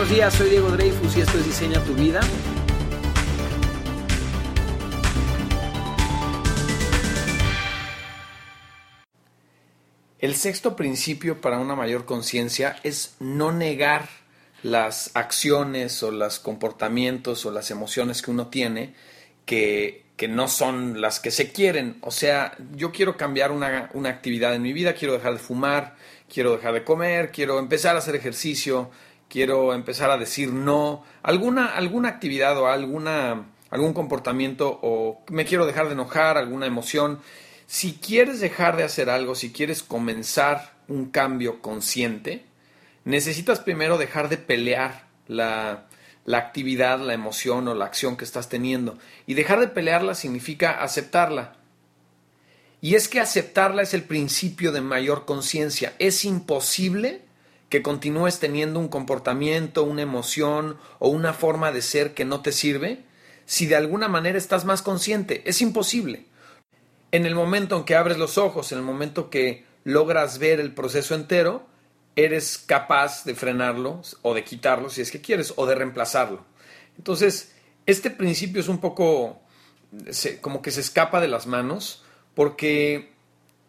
buenos días, soy Diego Dreyfus y esto es Diseña tu vida. El sexto principio para una mayor conciencia es no negar las acciones o los comportamientos o las emociones que uno tiene que, que no son las que se quieren. O sea, yo quiero cambiar una, una actividad en mi vida, quiero dejar de fumar, quiero dejar de comer, quiero empezar a hacer ejercicio, quiero empezar a decir no, alguna, alguna actividad o alguna, algún comportamiento o me quiero dejar de enojar, alguna emoción. Si quieres dejar de hacer algo, si quieres comenzar un cambio consciente, necesitas primero dejar de pelear la, la actividad, la emoción o la acción que estás teniendo. Y dejar de pelearla significa aceptarla. Y es que aceptarla es el principio de mayor conciencia. Es imposible que continúes teniendo un comportamiento, una emoción o una forma de ser que no te sirve si de alguna manera estás más consciente. Es imposible. En el momento en que abres los ojos, en el momento que logras ver el proceso entero, eres capaz de frenarlo o de quitarlo si es que quieres o de reemplazarlo. Entonces, este principio es un poco como que se escapa de las manos porque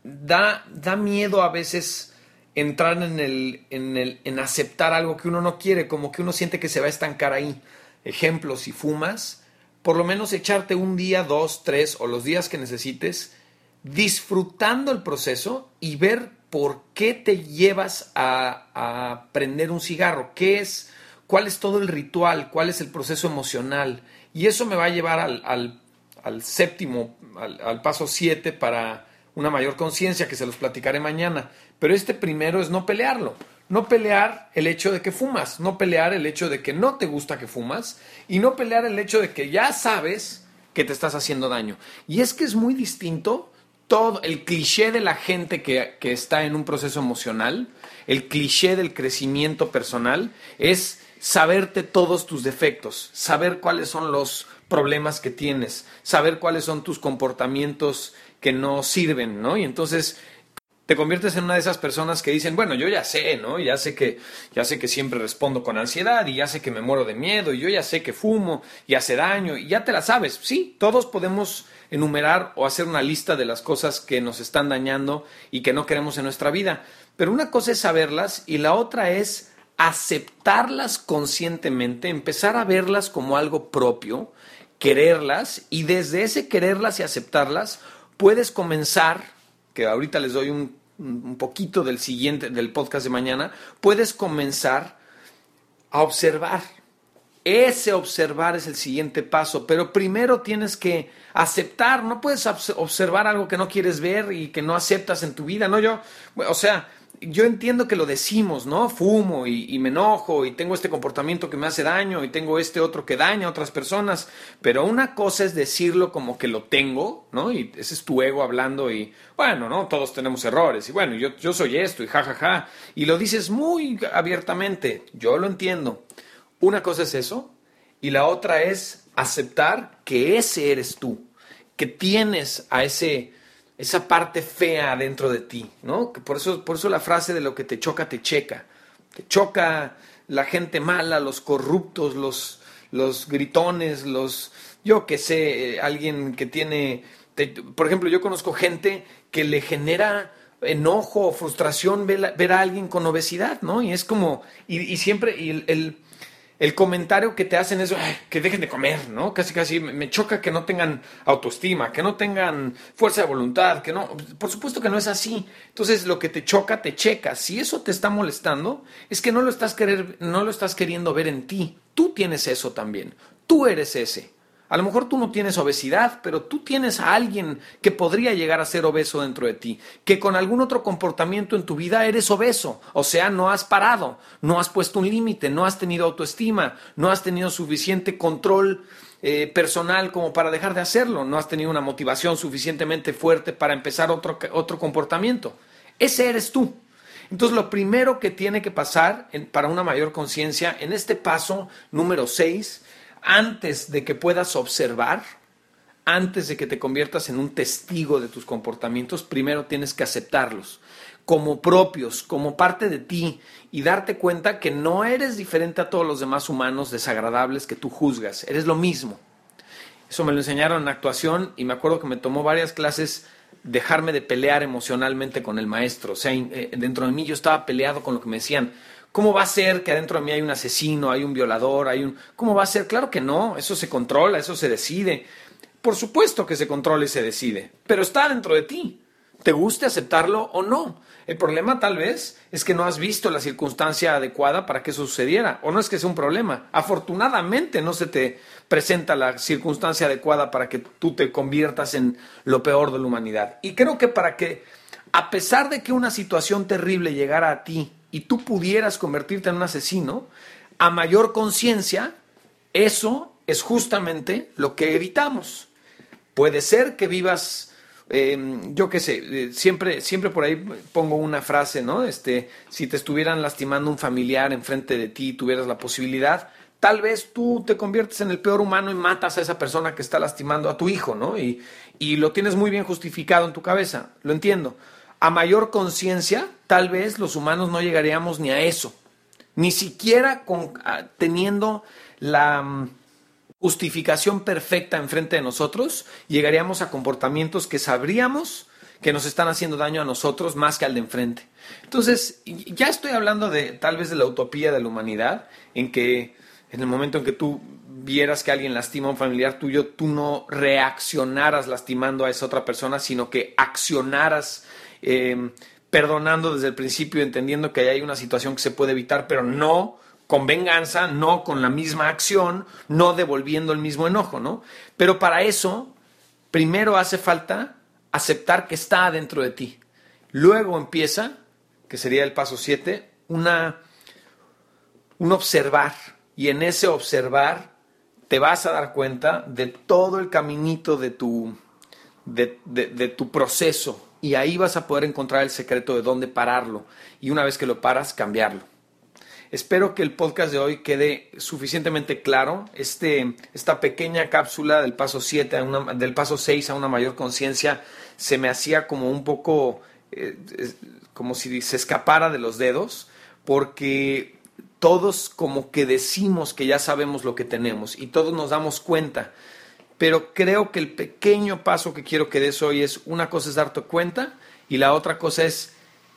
da, da miedo a veces entrar en el, en el, en aceptar algo que uno no quiere, como que uno siente que se va a estancar ahí. Ejemplo, si fumas, por lo menos echarte un día, dos, tres o los días que necesites, disfrutando el proceso y ver por qué te llevas a, a prender un cigarro, qué es, cuál es todo el ritual, cuál es el proceso emocional. Y eso me va a llevar al, al, séptimo, al paso siete para una mayor conciencia, que se los platicaré mañana. Pero este primero es no pelearlo. No pelear el hecho de que fumas, no pelear el hecho de que no te gusta que fumas y no pelear el hecho de que ya sabes que te estás haciendo daño. Y es que es muy distinto todo el cliché de la gente que, que está en un proceso emocional, el cliché del crecimiento personal, es saberte todos tus defectos, saber cuáles son los problemas que tienes, saber cuáles son tus comportamientos que no sirven, ¿no? Y entonces te conviertes en una de esas personas que dicen, bueno, yo ya sé, ¿no? Ya sé que ya sé que siempre respondo con ansiedad y ya sé que me muero de miedo y yo ya sé que fumo y hace daño y ya te la sabes. Sí, todos podemos enumerar o hacer una lista de las cosas que nos están dañando y que no queremos en nuestra vida, pero una cosa es saberlas y la otra es aceptarlas conscientemente, empezar a verlas como algo propio, quererlas y desde ese quererlas y aceptarlas puedes comenzar, que ahorita les doy un, poquito del siguiente, del podcast de mañana, puedes comenzar a observar. Ese observar es el siguiente paso, pero primero tienes que aceptar, no puedes observar algo que no quieres ver y que no aceptas en tu vida, no yo, o sea, yo entiendo que lo decimos, ¿no? Fumo y, me enojo y tengo este comportamiento que me hace daño y tengo este otro que daña a otras personas, pero una cosa es decirlo como que lo tengo, ¿no? Y ese es tu ego hablando y, bueno, ¿no? Todos tenemos errores y bueno, yo, yo soy esto y jajaja, ja, ja, y lo dices muy abiertamente, yo lo entiendo. Una cosa es eso y la otra es aceptar que ese eres tú, que tienes a ese esa parte fea dentro de ti, ¿no? Por eso, por eso la frase de lo que te choca, te checa. Te choca la gente mala, los corruptos, los, los gritones, los, yo que sé, eh, alguien que tiene, por ejemplo, yo conozco gente que le genera enojo o frustración ver, a alguien con obesidad, ¿no? Y es como, y, siempre, y el comentario que te hacen es que dejen de comer, ¿no? Casi casi me choca que no tengan autoestima, que no tengan fuerza de voluntad, que no, por supuesto que no es así. Entonces lo que te choca te checa. Si eso te está molestando, es que no lo estás querer, no lo estás queriendo ver en ti. Tú tienes eso también. Tú eres ese. A lo mejor tú no tienes obesidad, pero tú tienes a alguien que podría llegar a ser obeso dentro de ti, que con algún otro comportamiento en tu vida eres obeso, o sea, no has parado, no has puesto un límite, no has tenido autoestima, no has tenido suficiente control eh, personal como para dejar de hacerlo, no has tenido una motivación suficientemente fuerte para empezar otro, otro comportamiento. Ese eres tú. Entonces, lo primero que tiene que pasar para una mayor conciencia en este paso número 6 antes de que puedas observar, antes de que te conviertas en un testigo de tus comportamientos, primero tienes que aceptarlos. como propios, como parte de ti, y darte cuenta que no eres diferente a todos los demás humanos desagradables que tú juzgas, eres lo mismo. Eso me lo enseñaron en actuación y me acuerdo que me tomó varias clases dejarme de pelear emocionalmente con el maestro. O sea, eh, dentro de mí yo estaba peleado con lo que me decían. ¿Cómo va a ser que adentro de mí hay un asesino, hay un violador, hay un... ¿Cómo va a ser? Claro que no, eso se controla, eso se decide. Por supuesto que se controla y se decide, pero está dentro de ti. ¿Te guste aceptarlo o no? El problema tal vez es que no has visto la circunstancia adecuada para que eso sucediera. O no es que sea un problema. Afortunadamente no se te presenta la circunstancia adecuada para que tú te conviertas en lo peor de la humanidad. Y creo que para que, a pesar de que una situación terrible llegara a ti y tú pudieras convertirte en un asesino, a mayor conciencia, eso es justamente lo que evitamos. Puede ser que vivas Em, yo qué sé, eh, siempre, siempre por ahí pongo una frase, ¿no? Este, si te estuvieran lastimando un familiar enfrente de ti y tuvieras la posibilidad, tal vez tú te conviertes en el peor humano y matas a esa persona que está lastimando a tu hijo, ¿no? Y, y lo tienes muy bien justificado en tu cabeza, lo entiendo. A mayor conciencia, tal vez los humanos no llegaríamos ni a eso, ni siquiera con, teniendo la mm, justificación perfecta enfrente de nosotros, llegaríamos a comportamientos que sabríamos que nos están haciendo daño a nosotros más que al de enfrente. Entonces, ya estoy hablando de tal vez de la utopía de la humanidad, en que en el momento en que tú vieras que alguien lastima a un familiar tuyo, tú no reaccionaras lastimando a esa otra persona, sino que accionaras eh, perdonando desde el principio, entendiendo que hay una situación que se puede evitar, pero no con venganza, no con la misma acción, no devolviendo el mismo enojo, ¿no? Pero para eso, primero hace falta aceptar que está dentro de ti. Luego empieza, que sería el paso 7, una, un observar. Y en ese observar te vas a dar cuenta de todo el caminito de tu, de, de tu proceso. Y ahí vas a poder encontrar el secreto de dónde pararlo. Y una vez que lo paras, cambiarlo. Espero que el podcast de hoy quede suficientemente claro. Este, esta pequeña cápsula del paso 7 del paso 6 a una mayor conciencia se me hacía como un poco eh, como si se escapara de los dedos, porque todos como que decimos que ya sabemos lo que tenemos y todos nos damos cuenta. Pero creo que el pequeño paso que quiero que des hoy es una cosa es darte cuenta y la otra cosa es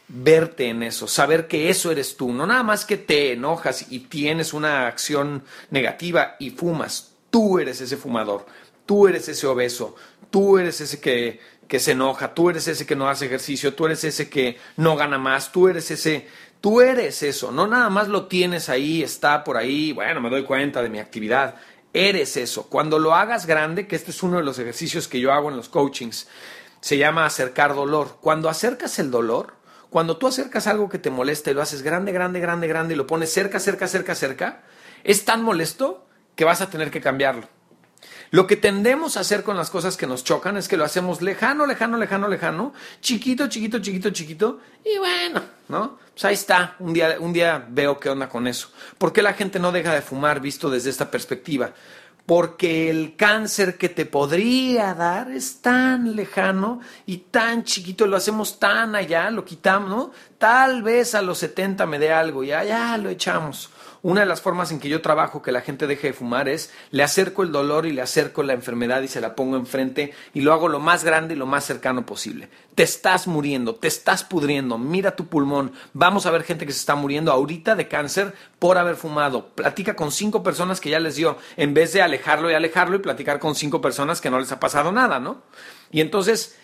verte en eso, saber que eso eres tú, no nada más que te enojas y tienes una acción negativa y fumas, tú eres ese fumador, tú eres ese obeso, tú eres ese que, que se enoja, tú eres ese que no hace ejercicio, tú eres ese que no gana más, tú eres ese, tú eres eso, no nada más lo tienes ahí, está por ahí, bueno, me doy cuenta de mi actividad, eres eso. Cuando lo hagas grande, que este es uno de los ejercicios que yo hago en los coachings, se llama acercar dolor. Cuando acercas el dolor, cuando tú acercas algo que te molesta y lo haces grande, grande, grande, grande y lo pones cerca, cerca, cerca, cerca, es tan molesto que vas a tener que cambiarlo. Lo que tendemos a hacer con las cosas que nos chocan es que lo hacemos lejano, lejano, lejano, lejano, chiquito, chiquito, chiquito, chiquito, y bueno, ¿no? Pues ahí está, un día, un día veo qué onda con eso. ¿Por qué la gente no deja de fumar visto desde esta perspectiva? porque el cáncer que te podría dar es tan lejano y tan chiquito, lo hacemos tan allá, lo quitamos, ¿no? Tal vez a los 70 me dé algo y allá lo echamos. Una de las formas en que yo trabajo que la gente deje de fumar es le acerco el dolor y le acerco la enfermedad y se la pongo enfrente y lo hago lo más grande y lo más cercano posible. Te estás muriendo, te estás pudriendo, mira tu pulmón. Vamos a ver gente que se está muriendo ahorita de cáncer por haber fumado. Platica con cinco personas que ya les dio, en vez de alejarlo y alejarlo y platicar con cinco personas que no les ha pasado nada, ¿no? Y entonces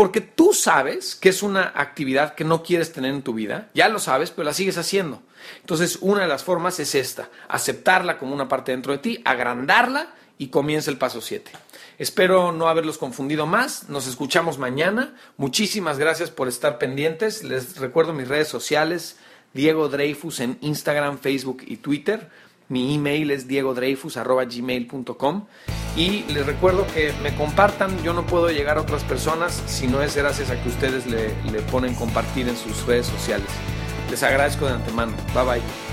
porque tú sabes que es una actividad que no quieres tener en tu vida, ya lo sabes, pero la sigues haciendo. Entonces, una de las formas es esta, aceptarla como una parte dentro de ti, agrandarla y comienza el paso 7. Espero no haberlos confundido más. Nos escuchamos mañana. Muchísimas gracias por estar pendientes. Les recuerdo mis redes sociales, Diego Dreyfus en Instagram, Facebook y Twitter. Mi email es diegodreyfus.gmail.com y les recuerdo que me compartan. Yo no puedo llegar a otras personas si no es gracias a que ustedes le ponen compartir en sus redes sociales. Les agradezco de antemano. Bye bye.